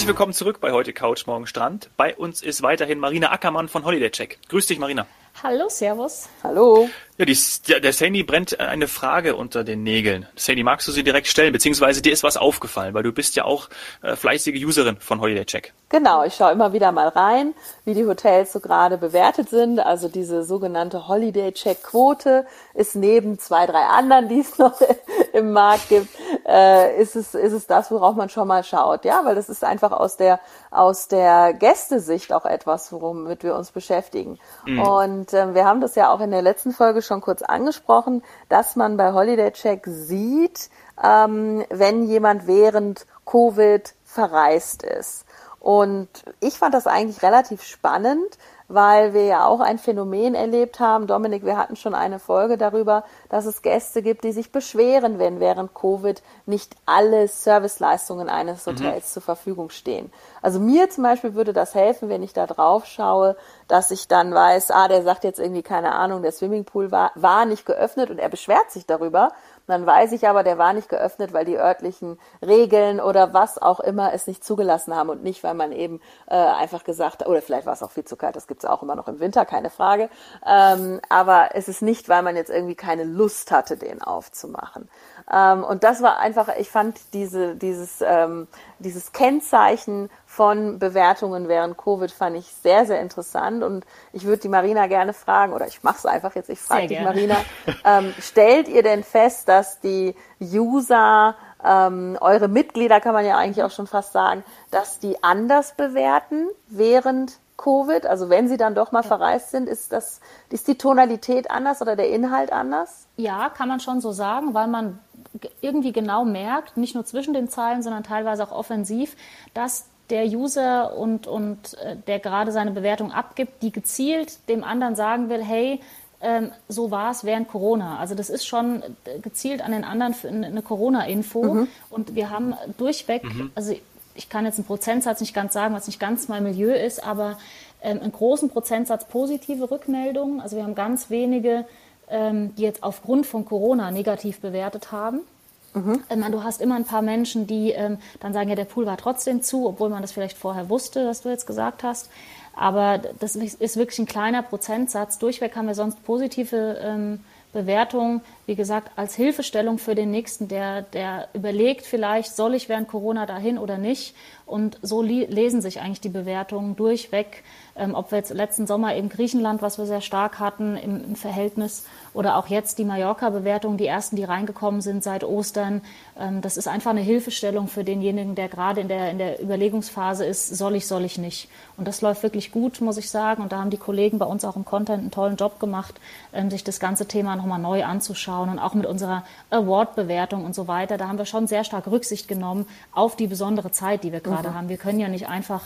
Herzlich willkommen zurück bei heute Couch Morgen Strand. Bei uns ist weiterhin Marina Ackermann von Holiday Check. Grüß dich, Marina. Hallo, Servus. Hallo. Ja, die, der Sandy brennt eine Frage unter den Nägeln. Sandy, magst du sie direkt stellen? Beziehungsweise dir ist was aufgefallen, weil du bist ja auch äh, fleißige Userin von Holiday Check. Genau, ich schaue immer wieder mal rein, wie die Hotels so gerade bewertet sind. Also diese sogenannte Holiday Check Quote ist neben zwei, drei anderen, die es noch im Markt gibt, äh, ist es ist es das, worauf man schon mal schaut, ja, weil das ist einfach aus der aus der Gästesicht auch etwas, womit wir uns beschäftigen. Mhm. Und äh, wir haben das ja auch in der letzten Folge schon kurz angesprochen, dass man bei Holiday Check sieht, ähm, wenn jemand während Covid verreist ist. Und ich fand das eigentlich relativ spannend, weil wir ja auch ein Phänomen erlebt haben. Dominik, wir hatten schon eine Folge darüber, dass es Gäste gibt, die sich beschweren, wenn während Covid nicht alle Serviceleistungen eines mhm. Hotels mhm. zur Verfügung stehen. Also mir zum Beispiel würde das helfen, wenn ich da drauf schaue, dass ich dann weiß, ah, der sagt jetzt irgendwie keine Ahnung, der Swimmingpool war, war nicht geöffnet und er beschwert sich darüber. Dann weiß ich aber, der war nicht geöffnet, weil die örtlichen Regeln oder was auch immer es nicht zugelassen haben und nicht, weil man eben äh, einfach gesagt hat, oder vielleicht war es auch viel zu kalt, das gibt es auch immer noch im Winter, keine Frage. Ähm, aber es ist nicht, weil man jetzt irgendwie keine Lust hatte, den aufzumachen. Ähm, und das war einfach, ich fand diese, dieses, ähm, dieses Kennzeichen von Bewertungen während Covid fand ich sehr, sehr interessant und ich würde die Marina gerne fragen, oder ich mache es einfach jetzt, ich frage dich Marina, ähm, stellt ihr denn fest, dass die User, ähm, eure Mitglieder kann man ja eigentlich auch schon fast sagen, dass die anders bewerten während Covid? Also wenn sie dann doch mal verreist sind, ist das, ist die Tonalität anders oder der Inhalt anders? Ja, kann man schon so sagen, weil man irgendwie genau merkt, nicht nur zwischen den Zeilen, sondern teilweise auch offensiv, dass der User und, und äh, der gerade seine Bewertung abgibt, die gezielt dem anderen sagen will, hey, ähm, so war es während Corona. Also das ist schon gezielt an den anderen für eine Corona-Info. Mhm. Und wir haben durchweg, mhm. also ich kann jetzt einen Prozentsatz nicht ganz sagen, was nicht ganz mein Milieu ist, aber ähm, einen großen Prozentsatz positive Rückmeldungen. Also wir haben ganz wenige, ähm, die jetzt aufgrund von Corona negativ bewertet haben. Mhm. Du hast immer ein paar Menschen, die ähm, dann sagen, ja, der Pool war trotzdem zu, obwohl man das vielleicht vorher wusste, was du jetzt gesagt hast. Aber das ist wirklich ein kleiner Prozentsatz. Durchweg haben wir sonst positive ähm, Bewertungen, wie gesagt, als Hilfestellung für den Nächsten, der, der überlegt vielleicht, soll ich während Corona dahin oder nicht. Und so lesen sich eigentlich die Bewertungen durchweg ähm, ob wir jetzt letzten Sommer eben Griechenland, was wir sehr stark hatten im, im Verhältnis, oder auch jetzt die Mallorca-Bewertung, die ersten, die reingekommen sind seit Ostern. Ähm, das ist einfach eine Hilfestellung für denjenigen, der gerade in der, in der Überlegungsphase ist, soll ich, soll ich nicht. Und das läuft wirklich gut, muss ich sagen. Und da haben die Kollegen bei uns auch im Content einen tollen Job gemacht, ähm, sich das ganze Thema nochmal neu anzuschauen und auch mit unserer Award-Bewertung und so weiter. Da haben wir schon sehr stark Rücksicht genommen auf die besondere Zeit, die wir gerade mhm. haben. Wir können ja nicht einfach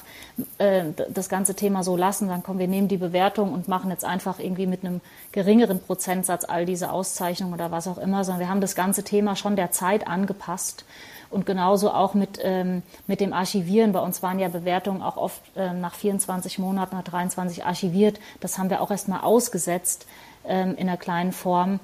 äh, das ganze Thema so lassen, dann kommen wir nehmen die Bewertung und machen jetzt einfach irgendwie mit einem geringeren Prozentsatz all diese Auszeichnungen oder was auch immer, sondern wir haben das ganze Thema schon der Zeit angepasst. Und genauso auch mit, ähm, mit dem Archivieren. Bei uns waren ja Bewertungen auch oft ähm, nach 24 Monaten, nach 23 archiviert. Das haben wir auch erstmal ausgesetzt ähm, in einer kleinen Form,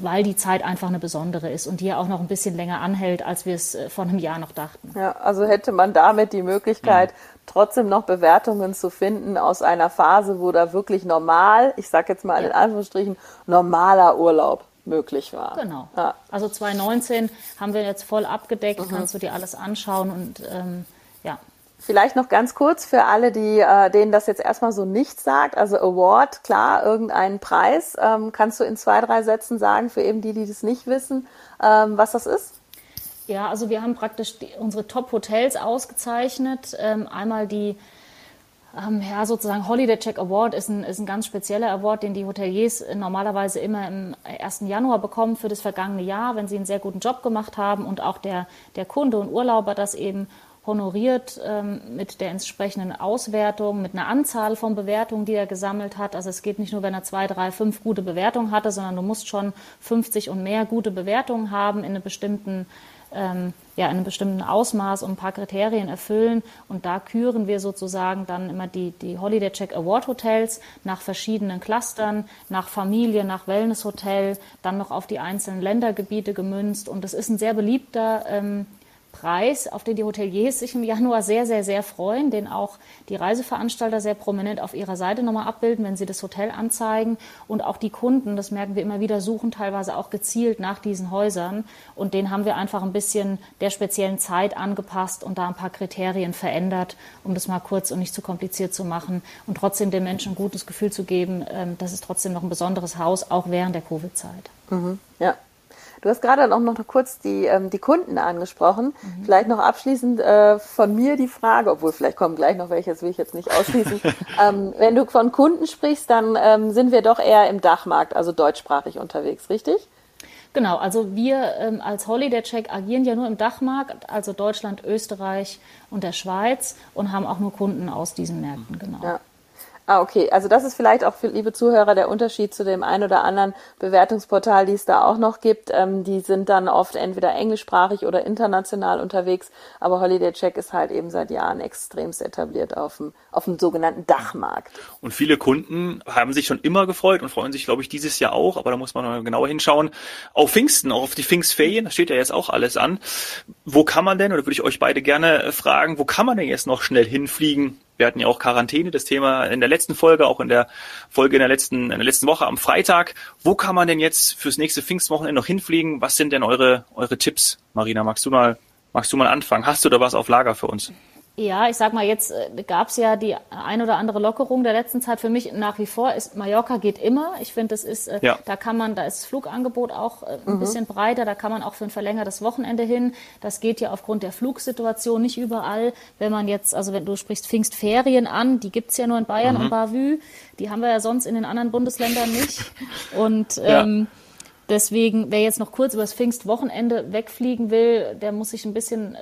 weil die Zeit einfach eine besondere ist und die ja auch noch ein bisschen länger anhält, als wir es äh, vor einem Jahr noch dachten. Ja, also hätte man damit die Möglichkeit, mhm. trotzdem noch Bewertungen zu finden aus einer Phase, wo da wirklich normal, ich sage jetzt mal in Anführungsstrichen, normaler Urlaub möglich war. Genau. Ja. Also 2019 haben wir jetzt voll abgedeckt, mhm. kannst du dir alles anschauen und ähm, ja. Vielleicht noch ganz kurz für alle, die äh, denen das jetzt erstmal so nichts sagt. Also Award, klar, irgendeinen Preis. Ähm, kannst du in zwei, drei Sätzen sagen, für eben die, die das nicht wissen, ähm, was das ist? Ja, also wir haben praktisch die, unsere Top-Hotels ausgezeichnet. Ähm, einmal die ähm, ja, sozusagen Holiday Check Award ist ein, ist ein ganz spezieller Award, den die Hoteliers normalerweise immer im 1. Januar bekommen für das vergangene Jahr, wenn sie einen sehr guten Job gemacht haben und auch der, der Kunde und Urlauber das eben honoriert ähm, mit der entsprechenden Auswertung, mit einer Anzahl von Bewertungen, die er gesammelt hat. Also es geht nicht nur, wenn er zwei, drei, fünf gute Bewertungen hatte, sondern du musst schon 50 und mehr gute Bewertungen haben in, einer bestimmten, ähm, ja, in einem bestimmten Ausmaß und ein paar Kriterien erfüllen. Und da küren wir sozusagen dann immer die, die Holiday Check Award Hotels nach verschiedenen Clustern, nach Familie, nach Wellness Hotel, dann noch auf die einzelnen Ländergebiete gemünzt. Und das ist ein sehr beliebter ähm, Preis, auf den die Hoteliers sich im Januar sehr, sehr, sehr freuen, den auch die Reiseveranstalter sehr prominent auf ihrer Seite nochmal abbilden, wenn sie das Hotel anzeigen. Und auch die Kunden, das merken wir immer wieder, suchen teilweise auch gezielt nach diesen Häusern. Und den haben wir einfach ein bisschen der speziellen Zeit angepasst und da ein paar Kriterien verändert, um das mal kurz und nicht zu kompliziert zu machen und trotzdem den Menschen ein gutes Gefühl zu geben, ähm, das ist trotzdem noch ein besonderes Haus, auch während der Covid-Zeit. Mhm, ja, Du hast gerade auch noch kurz die, ähm, die Kunden angesprochen. Mhm. Vielleicht noch abschließend äh, von mir die Frage, obwohl vielleicht kommen gleich noch welche, das will ich jetzt nicht ausschließen. ähm, wenn du von Kunden sprichst, dann ähm, sind wir doch eher im Dachmarkt, also deutschsprachig unterwegs, richtig? Genau, also wir ähm, als Holiday Check agieren ja nur im Dachmarkt, also Deutschland, Österreich und der Schweiz und haben auch nur Kunden aus diesen Märkten, genau. Ja. Ah, okay. Also das ist vielleicht auch für liebe Zuhörer der Unterschied zu dem ein oder anderen Bewertungsportal, die es da auch noch gibt. Ähm, die sind dann oft entweder englischsprachig oder international unterwegs. Aber Holiday Check ist halt eben seit Jahren extremst etabliert auf dem, auf dem sogenannten Dachmarkt. Und viele Kunden haben sich schon immer gefreut und freuen sich, glaube ich, dieses Jahr auch. Aber da muss man noch genauer hinschauen. Auf Pfingsten, auch auf die Pfingstferien, da steht ja jetzt auch alles an. Wo kann man denn, oder würde ich euch beide gerne fragen, wo kann man denn jetzt noch schnell hinfliegen? Wir hatten ja auch Quarantäne, das Thema in der letzten Folge, auch in der Folge in der letzten, in der letzten Woche am Freitag. Wo kann man denn jetzt fürs nächste Pfingstwochenende noch hinfliegen? Was sind denn eure, eure Tipps? Marina, magst du mal, magst du mal anfangen? Hast du da was auf Lager für uns? Ja, ich sag mal, jetzt äh, gab es ja die ein oder andere Lockerung der letzten Zeit. Für mich nach wie vor ist Mallorca geht immer. Ich finde, das ist, äh, ja. da kann man, da ist das Flugangebot auch äh, ein mhm. bisschen breiter. Da kann man auch für ein verlängertes Wochenende hin. Das geht ja aufgrund der Flugsituation nicht überall. Wenn man jetzt, also wenn du sprichst Pfingstferien an, die gibt's ja nur in Bayern mhm. und Bavü. Die haben wir ja sonst in den anderen Bundesländern nicht. Und ähm, ja Deswegen, wer jetzt noch kurz über das Pfingstwochenende wegfliegen will, der muss sich ein bisschen äh,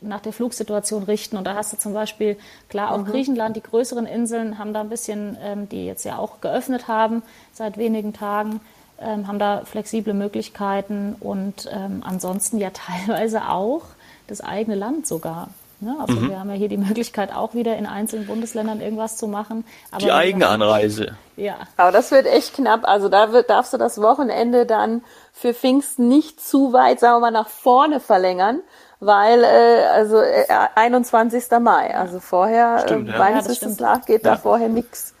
nach der Flugsituation richten. Und da hast du zum Beispiel, klar, auch mhm. Griechenland, die größeren Inseln haben da ein bisschen, ähm, die jetzt ja auch geöffnet haben seit wenigen Tagen, ähm, haben da flexible Möglichkeiten und ähm, ansonsten ja teilweise auch das eigene Land sogar. Ne? Also mhm. wir haben ja hier die Möglichkeit, auch wieder in einzelnen Bundesländern irgendwas zu machen. die eigene Anreise. Ja. Aber das wird echt knapp. Also da wird, darfst du das Wochenende dann für Pfingsten nicht zu weit, sagen wir mal, nach vorne verlängern, weil äh, also äh, 21. Mai, also vorher, stimmt, äh, ja. meines ja, Wissens nach, geht ja. da vorher nichts.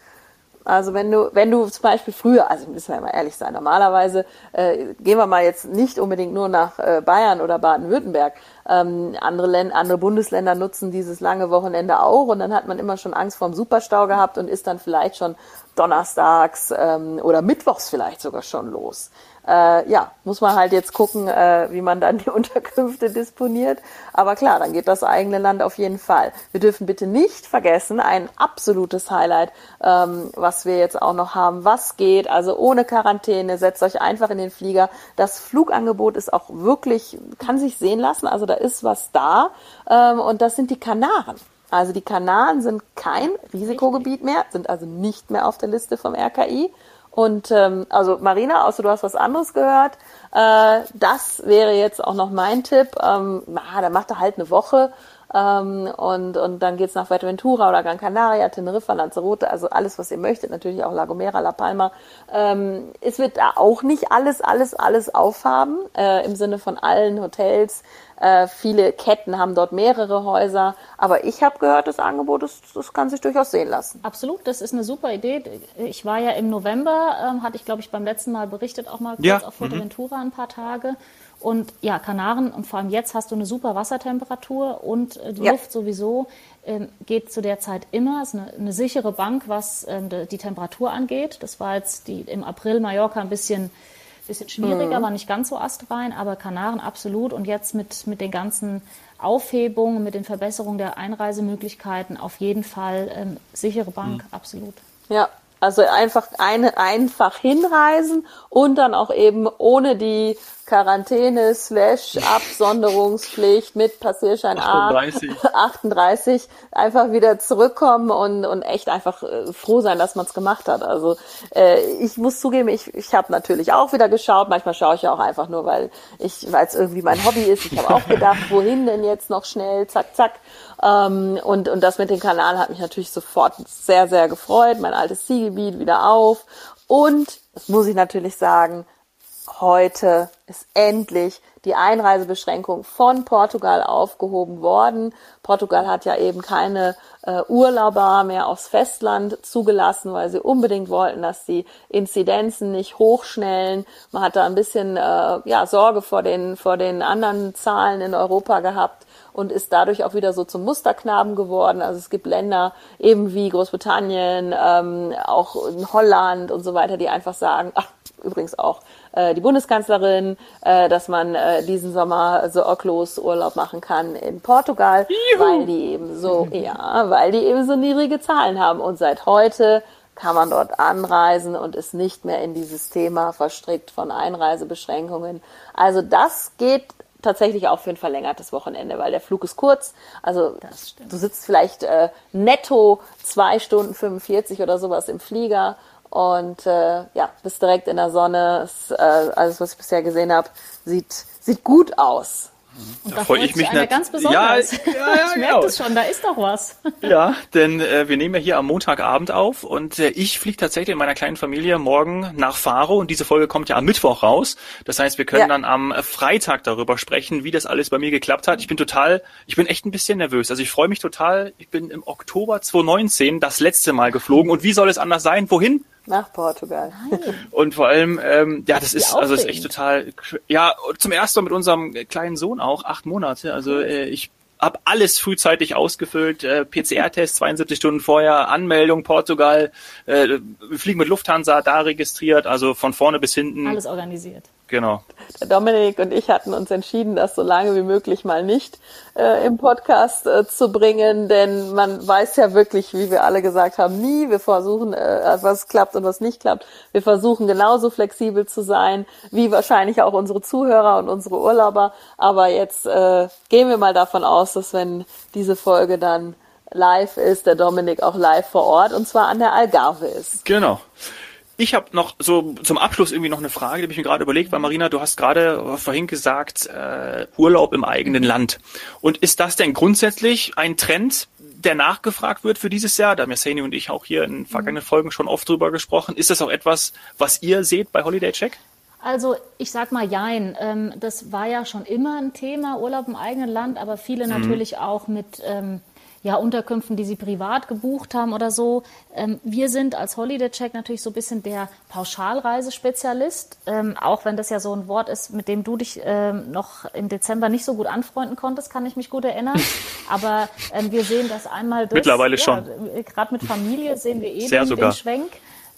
Also wenn du, wenn du zum Beispiel früher, also müssen wir mal ehrlich sein, normalerweise äh, gehen wir mal jetzt nicht unbedingt nur nach äh, Bayern oder Baden-Württemberg. Ähm, andere, Länder, andere Bundesländer nutzen dieses lange Wochenende auch und dann hat man immer schon Angst vor dem Superstau gehabt und ist dann vielleicht schon donnerstags ähm, oder mittwochs vielleicht sogar schon los äh, ja, muss man halt jetzt gucken, äh, wie man dann die Unterkünfte disponiert. Aber klar, dann geht das eigene Land auf jeden Fall. Wir dürfen bitte nicht vergessen, ein absolutes Highlight, ähm, was wir jetzt auch noch haben, was geht, also ohne Quarantäne, setzt euch einfach in den Flieger. Das Flugangebot ist auch wirklich, kann sich sehen lassen, also da ist was da. Ähm, und das sind die Kanaren. Also die Kanaren sind kein Risikogebiet mehr, sind also nicht mehr auf der Liste vom RKI. Und ähm, also Marina, außer du hast was anderes gehört, äh, das wäre jetzt auch noch mein Tipp. Ähm, na, da macht er halt eine Woche ähm, und, und dann geht's nach Fuerteventura oder Gran Canaria, Teneriffa, Lanzarote, also alles, was ihr möchtet, natürlich auch La Gomera, La Palma. Ähm, es wird da auch nicht alles, alles, alles aufhaben, äh, im Sinne von allen Hotels, äh, viele Ketten haben dort mehrere Häuser. Aber ich habe gehört, das Angebot, das, das kann sich durchaus sehen lassen. Absolut, das ist eine super Idee. Ich war ja im November, ähm, hatte ich, glaube ich, beim letzten Mal berichtet, auch mal kurz ja. auf Fuerteventura mhm. ein paar Tage. Und ja, Kanaren und vor allem jetzt hast du eine super Wassertemperatur und äh, die ja. Luft sowieso ähm, geht zu der Zeit immer. Es ist eine, eine sichere Bank, was ähm, die Temperatur angeht. Das war jetzt die, im April Mallorca ein bisschen Bisschen schwieriger, mhm. war nicht ganz so astrein, aber Kanaren absolut. Und jetzt mit, mit den ganzen Aufhebungen, mit den Verbesserungen der Einreisemöglichkeiten auf jeden Fall ähm, sichere Bank, mhm. absolut. Ja, also einfach eine, einfach hinreisen und dann auch eben ohne die Quarantäne slash Absonderungspflicht mit Passierschein 38. A 38 einfach wieder zurückkommen und, und echt einfach äh, froh sein, dass man es gemacht hat. Also äh, ich muss zugeben, ich, ich habe natürlich auch wieder geschaut. Manchmal schaue ich ja auch einfach nur, weil ich, weil es irgendwie mein Hobby ist. Ich habe auch gedacht, wohin denn jetzt noch schnell, zack, zack. Ähm, und, und das mit dem Kanal hat mich natürlich sofort sehr, sehr gefreut. Mein altes Zielgebiet wieder auf. Und, das muss ich natürlich sagen, heute ist endlich die Einreisebeschränkung von Portugal aufgehoben worden. Portugal hat ja eben keine äh, Urlauber mehr aufs Festland zugelassen, weil sie unbedingt wollten, dass die Inzidenzen nicht hochschnellen. Man hat da ein bisschen äh, ja, Sorge vor den, vor den anderen Zahlen in Europa gehabt und ist dadurch auch wieder so zum Musterknaben geworden. Also es gibt Länder eben wie Großbritannien, ähm, auch Holland und so weiter, die einfach sagen, ach, übrigens auch äh, die Bundeskanzlerin, äh, dass man äh, diesen Sommer so sorglos Urlaub machen kann in Portugal, Juhu. weil die eben so, ja, weil die eben so niedrige Zahlen haben. Und seit heute kann man dort anreisen und ist nicht mehr in dieses Thema verstrickt von Einreisebeschränkungen. Also das geht tatsächlich auch für ein verlängertes Wochenende, weil der Flug ist kurz. Also du sitzt vielleicht äh, netto zwei Stunden 45 oder sowas im Flieger und äh, ja, bist direkt in der Sonne. Ist, äh, alles, was ich bisher gesehen habe, sieht, sieht gut aus. Und da, da freue ich mich nicht. ganz besonders. Ja, ja, ja, ich merke es schon, da ist doch was. Ja, denn äh, wir nehmen ja hier am Montagabend auf und äh, ich fliege tatsächlich in meiner kleinen Familie morgen nach Faro und diese Folge kommt ja am Mittwoch raus. Das heißt, wir können ja. dann am Freitag darüber sprechen, wie das alles bei mir geklappt hat. Ich bin total, ich bin echt ein bisschen nervös. Also ich freue mich total. Ich bin im Oktober 2019 das letzte Mal geflogen und wie soll es anders sein? Wohin? Nach Portugal. Nein. Und vor allem, ähm, ja, das ist, also das ist echt total, ja, zum ersten Mal mit unserem kleinen Sohn auch, acht Monate. Also äh, ich habe alles frühzeitig ausgefüllt, äh, PCR-Test 72 Stunden vorher, Anmeldung Portugal, äh, fliegen mit Lufthansa da registriert, also von vorne bis hinten. Alles organisiert. Genau. Der Dominik und ich hatten uns entschieden, das so lange wie möglich mal nicht äh, im Podcast äh, zu bringen, denn man weiß ja wirklich, wie wir alle gesagt haben, nie. Wir versuchen, äh, was klappt und was nicht klappt. Wir versuchen genauso flexibel zu sein, wie wahrscheinlich auch unsere Zuhörer und unsere Urlauber. Aber jetzt äh, gehen wir mal davon aus, dass wenn diese Folge dann live ist, der Dominik auch live vor Ort und zwar an der Algarve ist. Genau. Ich habe noch so zum Abschluss irgendwie noch eine Frage, die habe ich mir gerade überlegt, weil Marina, du hast gerade vorhin gesagt, äh, Urlaub im eigenen Land. Und ist das denn grundsätzlich ein Trend, der nachgefragt wird für dieses Jahr? Da haben ja Sani und ich auch hier in vergangenen Folgen schon oft drüber gesprochen. Ist das auch etwas, was ihr seht bei Holiday Check? Also ich sag mal Jein. Ähm, das war ja schon immer ein Thema, Urlaub im eigenen Land, aber viele mhm. natürlich auch mit ähm, ja, Unterkünften, die sie privat gebucht haben oder so. Ähm, wir sind als Holiday Check natürlich so ein bisschen der Pauschalreisespezialist, ähm, auch wenn das ja so ein Wort ist, mit dem du dich ähm, noch im Dezember nicht so gut anfreunden konntest, kann ich mich gut erinnern. Aber ähm, wir sehen das einmal durch. Mittlerweile ja, schon. Gerade mit Familie sehen wir eh den, den Schwenk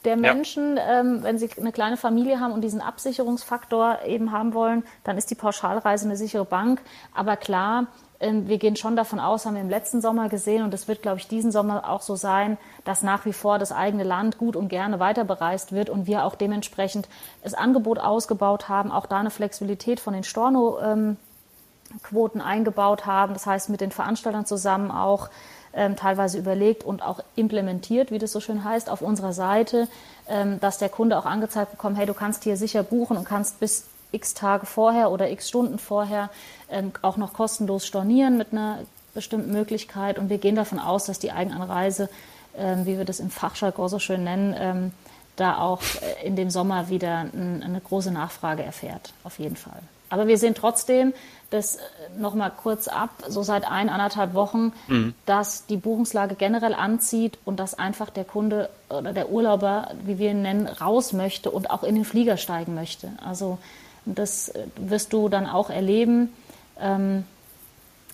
der Menschen, ja. ähm, wenn sie eine kleine Familie haben und diesen Absicherungsfaktor eben haben wollen, dann ist die Pauschalreise eine sichere Bank. Aber klar, wir gehen schon davon aus, haben wir im letzten Sommer gesehen und es wird, glaube ich, diesen Sommer auch so sein, dass nach wie vor das eigene Land gut und gerne weiter bereist wird und wir auch dementsprechend das Angebot ausgebaut haben, auch da eine Flexibilität von den Storno-Quoten eingebaut haben. Das heißt, mit den Veranstaltern zusammen auch ähm, teilweise überlegt und auch implementiert, wie das so schön heißt, auf unserer Seite, ähm, dass der Kunde auch angezeigt bekommt, hey, du kannst hier sicher buchen und kannst bis x Tage vorher oder x Stunden vorher ähm, auch noch kostenlos stornieren mit einer bestimmten Möglichkeit. Und wir gehen davon aus, dass die Eigenanreise, ähm, wie wir das im Fachjargon so schön nennen, ähm, da auch äh, in dem Sommer wieder ein, eine große Nachfrage erfährt, auf jeden Fall. Aber wir sehen trotzdem, dass äh, nochmal kurz ab, so seit ein, anderthalb Wochen, mhm. dass die Buchungslage generell anzieht und dass einfach der Kunde oder der Urlauber, wie wir ihn nennen, raus möchte und auch in den Flieger steigen möchte. Also das äh, wirst du dann auch erleben, ähm,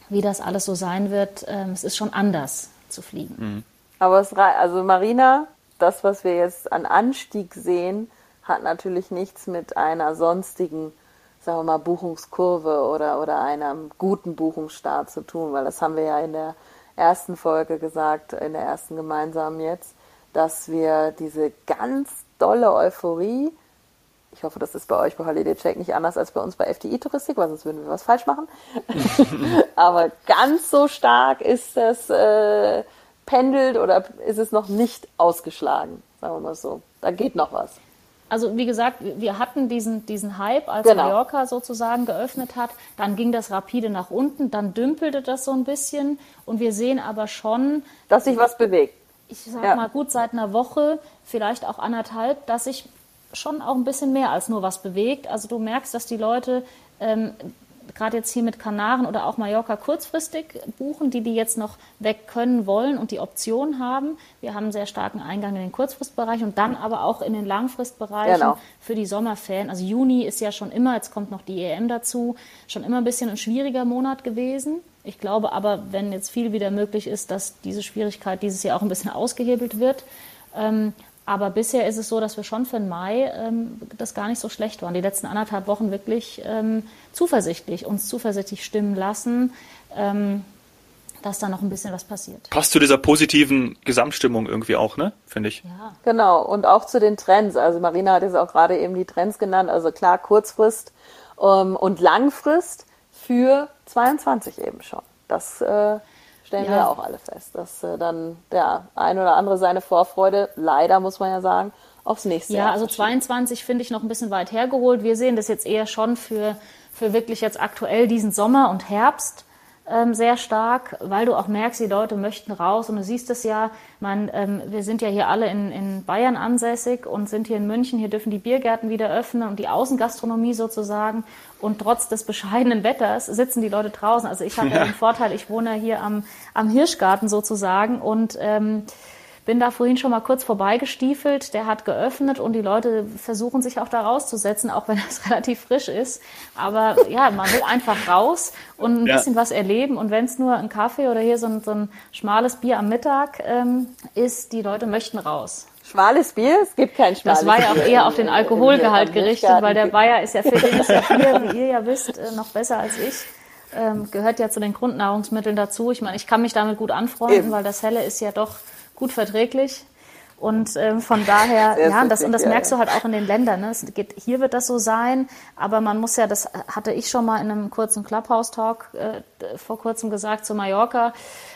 wie das alles so sein wird. Ähm, es ist schon anders zu fliegen. Mhm. Aber es also Marina, das, was wir jetzt an Anstieg sehen, hat natürlich nichts mit einer sonstigen, sagen wir mal, Buchungskurve oder, oder einem guten Buchungsstart zu tun, weil das haben wir ja in der ersten Folge gesagt, in der ersten gemeinsamen jetzt, dass wir diese ganz dolle Euphorie ich hoffe, das ist bei euch bei Holiday Check nicht anders als bei uns bei FDI Touristik, weil sonst würden wir was falsch machen. Aber ganz so stark ist das äh, pendelt oder ist es noch nicht ausgeschlagen, sagen wir mal so. Da geht noch was. Also wie gesagt, wir hatten diesen, diesen Hype, als genau. Mallorca sozusagen geöffnet hat. Dann ging das rapide nach unten, dann dümpelte das so ein bisschen. Und wir sehen aber schon, dass sich was bewegt. Ich sag ja. mal gut seit einer Woche, vielleicht auch anderthalb, dass sich schon auch ein bisschen mehr als nur was bewegt. Also du merkst, dass die Leute ähm, gerade jetzt hier mit Kanaren oder auch Mallorca kurzfristig buchen, die die jetzt noch weg können wollen und die Option haben. Wir haben einen sehr starken Eingang in den Kurzfristbereich und dann aber auch in den Langfristbereichen genau. für die Sommerferien. Also Juni ist ja schon immer, jetzt kommt noch die EM dazu, schon immer ein bisschen ein schwieriger Monat gewesen. Ich glaube aber, wenn jetzt viel wieder möglich ist, dass diese Schwierigkeit dieses Jahr auch ein bisschen ausgehebelt wird. Ähm, aber bisher ist es so, dass wir schon für den Mai ähm, das gar nicht so schlecht waren. Die letzten anderthalb Wochen wirklich ähm, zuversichtlich, uns zuversichtlich stimmen lassen, ähm, dass da noch ein bisschen was passiert. Passt zu dieser positiven Gesamtstimmung irgendwie auch, ne? Finde ich. Ja. Genau. Und auch zu den Trends. Also Marina hat jetzt auch gerade eben die Trends genannt. Also klar, Kurzfrist ähm, und Langfrist für 22 eben schon. Das äh, stellen ja. wir ja auch alle fest, dass äh, dann der ein oder andere seine Vorfreude, leider muss man ja sagen, aufs nächste ja, Jahr. Ja, also 22 finde ich noch ein bisschen weit hergeholt. Wir sehen das jetzt eher schon für, für wirklich jetzt aktuell diesen Sommer und Herbst ähm, sehr stark, weil du auch merkst, die Leute möchten raus und du siehst es ja, man, ähm, wir sind ja hier alle in, in Bayern ansässig und sind hier in München, hier dürfen die Biergärten wieder öffnen und die Außengastronomie sozusagen und trotz des bescheidenen Wetters sitzen die Leute draußen. Also ich habe ja. ja den Vorteil, ich wohne hier am, am Hirschgarten sozusagen und ähm, bin da vorhin schon mal kurz vorbeigestiefelt. Der hat geöffnet und die Leute versuchen sich auch da rauszusetzen, auch wenn es relativ frisch ist. Aber ja, man will einfach raus und ein ja. bisschen was erleben. Und wenn es nur ein Kaffee oder hier so ein, so ein schmales Bier am Mittag ähm, ist, die Leute möchten raus. Schmales Bier? Es gibt kein schmales Bier. Das war ja auch eher auf den Alkoholgehalt gerichtet, weil der Bayer ist ja für den ist ja Bier, wie ihr ja wisst, äh, noch besser als ich. Ähm, gehört ja zu den Grundnahrungsmitteln dazu. Ich meine, ich kann mich damit gut anfreunden, Eben. weil das Helle ist ja doch gut verträglich. Und ähm, von daher, Sehr ja, das, und das merkst du halt auch in den Ländern. Ne? Es geht, hier wird das so sein, aber man muss ja, das hatte ich schon mal in einem kurzen Clubhouse-Talk äh, vor kurzem gesagt zu Mallorca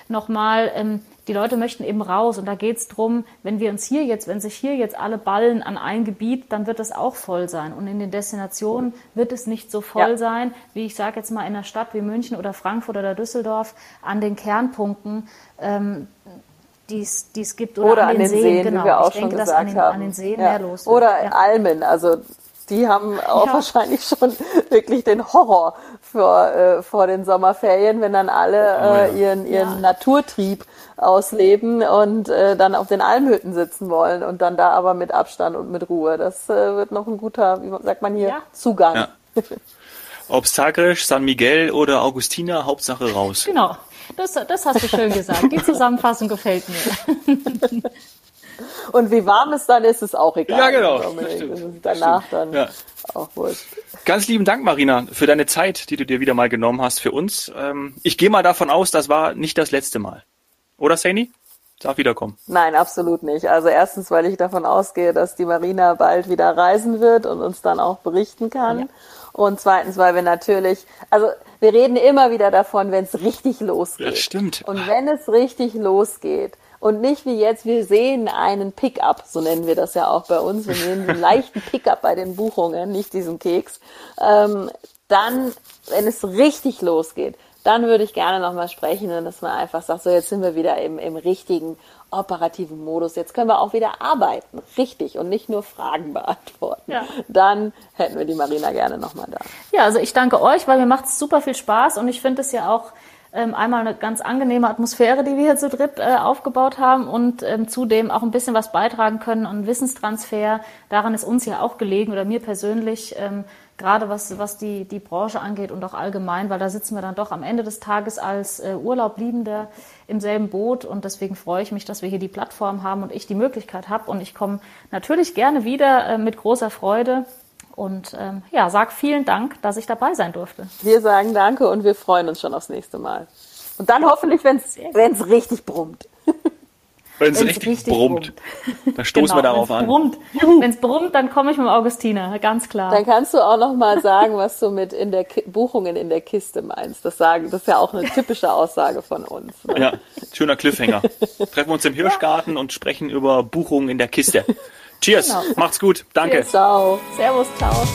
nochmal, ähm, die Leute möchten eben raus. Und da geht es darum, wenn wir uns hier jetzt, wenn sich hier jetzt alle ballen an ein Gebiet, dann wird es auch voll sein. Und in den Destinationen wird es nicht so voll ja. sein, wie ich sage jetzt mal in einer Stadt wie München oder Frankfurt oder Düsseldorf, an den Kernpunkten. Ähm, die es gibt. Oder, oder an, an, den Seen, Seen genau. wie wir auch ich schon denke, gesagt dass an den, haben. An den Seen ja. mehr los wird. Oder ja. Almen, also die haben auch ja. wahrscheinlich schon wirklich den Horror vor, äh, vor den Sommerferien, wenn dann alle äh, ihren, ihren ja. Naturtrieb ausleben und äh, dann auf den Almhütten sitzen wollen und dann da aber mit Abstand und mit Ruhe. Das äh, wird noch ein guter, wie sagt man hier, ja. Zugang. Ob Sagres, San Miguel oder Augustina, Hauptsache raus. Genau. Das, das hast du schön gesagt. Die Zusammenfassung gefällt mir. Und wie warm es dann ist, ist auch egal. Ja, genau. danach dann ja. auch wurscht. Ganz lieben Dank, Marina, für deine Zeit, die du dir wieder mal genommen hast für uns. Ähm, ich gehe mal davon aus, das war nicht das letzte Mal. Oder, Saini? Darf wiederkommen. Nein, absolut nicht. Also erstens, weil ich davon ausgehe, dass die Marina bald wieder reisen wird und uns dann auch berichten kann. Ja. Und zweitens, weil wir natürlich, also wir reden immer wieder davon, wenn es richtig losgeht. Das stimmt. Und wenn es richtig losgeht und nicht wie jetzt, wir sehen einen Pickup, so nennen wir das ja auch bei uns, wir sehen einen leichten Pickup bei den Buchungen, nicht diesen Keks, ähm, dann, wenn es richtig losgeht, dann würde ich gerne nochmal sprechen und dass man einfach sagt, so jetzt sind wir wieder im, im richtigen operativen Modus. Jetzt können wir auch wieder arbeiten, richtig, und nicht nur Fragen beantworten. Ja. Dann hätten wir die Marina gerne nochmal da. Ja, also ich danke euch, weil mir macht es super viel Spaß und ich finde es ja auch ähm, einmal eine ganz angenehme Atmosphäre, die wir hier zu dritt äh, aufgebaut haben und ähm, zudem auch ein bisschen was beitragen können und Wissenstransfer. Daran ist uns ja auch gelegen oder mir persönlich. Ähm, gerade was, was die, die Branche angeht und auch allgemein, weil da sitzen wir dann doch am Ende des Tages als äh, Urlaubliebende im selben Boot und deswegen freue ich mich, dass wir hier die Plattform haben und ich die Möglichkeit habe und ich komme natürlich gerne wieder äh, mit großer Freude und ähm, ja, sag vielen Dank, dass ich dabei sein durfte. Wir sagen Danke und wir freuen uns schon aufs nächste Mal. Und dann hoffentlich, wenn es richtig brummt. Wenn es richtig, richtig, brummt. brummt. Da stoßen genau, wir darauf an. Wenn es brummt, dann komme ich mit Augustiner, ganz klar. Dann kannst du auch noch mal sagen, was du mit in der Ki Buchungen in der Kiste meinst. Das sagen, das ist ja auch eine typische Aussage von uns. Ne? Ja, schöner Cliffhanger. Treffen wir uns im Hirschgarten ja. und sprechen über Buchungen in der Kiste. Cheers, genau. macht's gut, danke. Cheers, ciao. Servus, ciao.